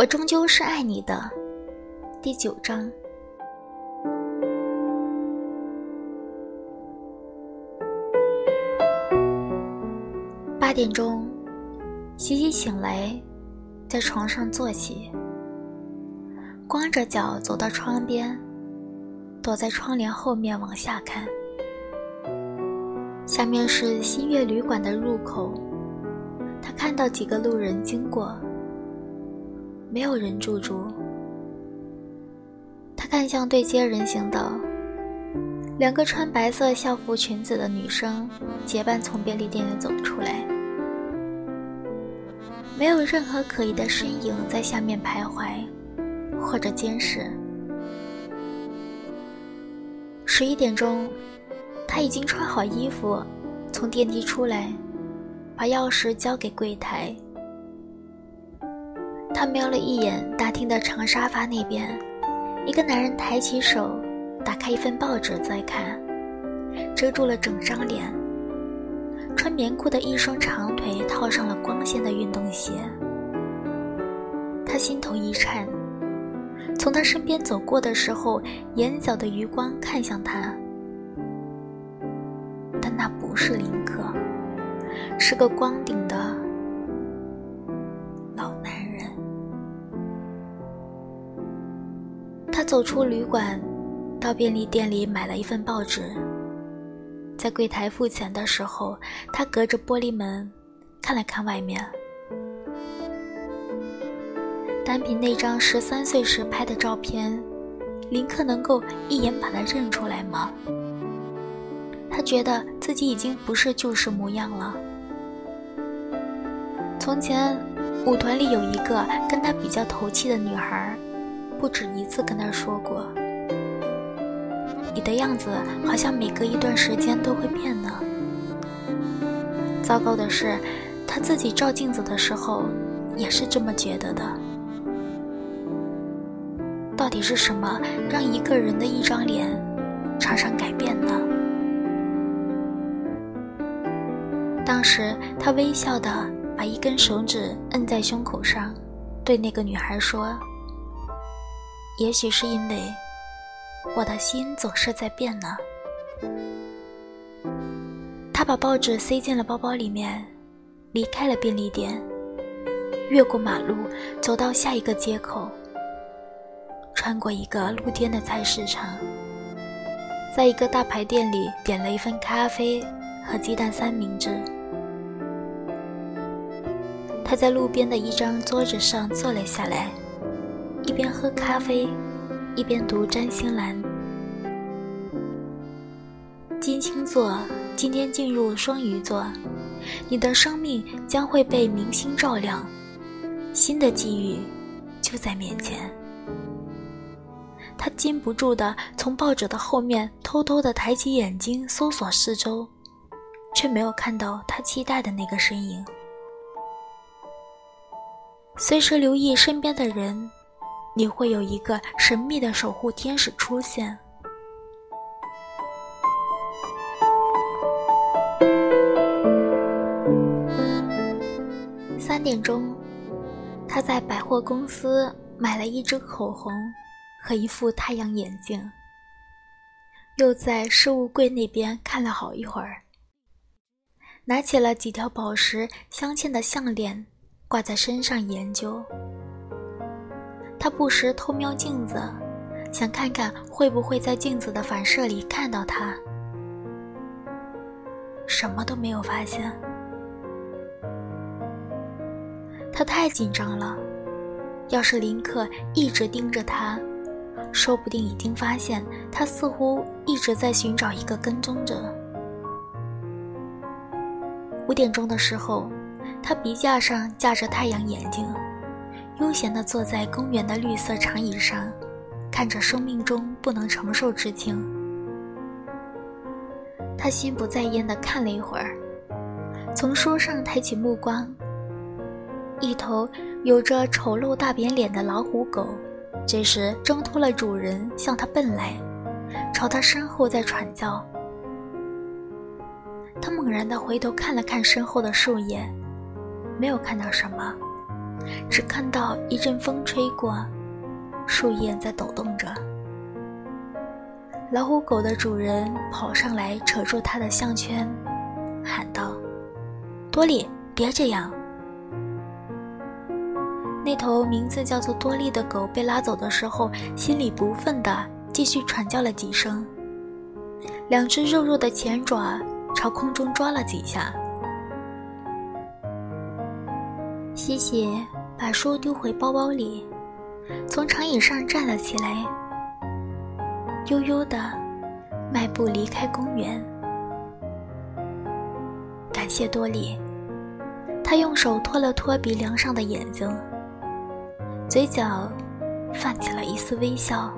我终究是爱你的。第九章。八点钟，洗洗醒来，在床上坐起，光着脚走到窗边，躲在窗帘后面往下看。下面是新月旅馆的入口，他看到几个路人经过。没有人驻足。他看向对街人行道，两个穿白色校服裙子的女生结伴从便利店里走出来，没有任何可疑的身影在下面徘徊或者监视。十一点钟，他已经穿好衣服，从电梯出来，把钥匙交给柜台。他瞄了一眼大厅的长沙发那边，一个男人抬起手，打开一份报纸在看，遮住了整张脸。穿棉裤的一双长腿套上了光鲜的运动鞋。他心头一颤，从他身边走过的时候，眼角的余光看向他，但那不是林克，是个光顶的。他走出旅馆，到便利店里买了一份报纸。在柜台付钱的时候，他隔着玻璃门看了看外面。单凭那张十三岁时拍的照片，林克能够一眼把他认出来吗？他觉得自己已经不是旧时模样了。从前，舞团里有一个跟他比较投契的女孩。不止一次跟他说过：“你的样子好像每隔一段时间都会变呢。”糟糕的是，他自己照镜子的时候也是这么觉得的。到底是什么让一个人的一张脸常常改变呢？当时他微笑的把一根手指摁在胸口上，对那个女孩说。也许是因为我的心总是在变呢。他把报纸塞进了包包里面，离开了便利店，越过马路，走到下一个街口，穿过一个露天的菜市场，在一个大牌店里点了一份咖啡和鸡蛋三明治。他在路边的一张桌子上坐了下来。一边喝咖啡，一边读占星栏。金星座今天进入双鱼座，你的生命将会被明星照亮，新的机遇就在面前。他禁不住的从报纸的后面偷偷的抬起眼睛搜索四周，却没有看到他期待的那个身影。随时留意身边的人。你会有一个神秘的守护天使出现。三点钟，他在百货公司买了一支口红和一副太阳眼镜，又在事物柜那边看了好一会儿，拿起了几条宝石镶嵌的项链挂在身上研究。他不时偷瞄镜子，想看看会不会在镜子的反射里看到他。什么都没有发现。他太紧张了。要是林克一直盯着他，说不定已经发现他似乎一直在寻找一个跟踪者。五点钟的时候，他鼻架上架着太阳眼镜。悠闲地坐在公园的绿色长椅上，看着生命中不能承受之轻。他心不在焉地看了一会儿，从书上抬起目光。一头有着丑陋大扁脸的老虎狗，这时挣脱了主人，向他奔来，朝他身后在喘叫。他猛然地回头看了看身后的树叶，没有看到什么。只看到一阵风吹过，树叶在抖动着。老虎狗的主人跑上来，扯住它的项圈，喊道：“多利，别这样！”那头名字叫做多利的狗被拉走的时候，心里不忿的继续喘叫了几声，两只肉肉的前爪朝空中抓了几下。西西把书丢回包包里，从长椅上站了起来，悠悠的迈步离开公园。感谢多利，他用手托了托鼻梁上的眼睛。嘴角泛起了一丝微笑。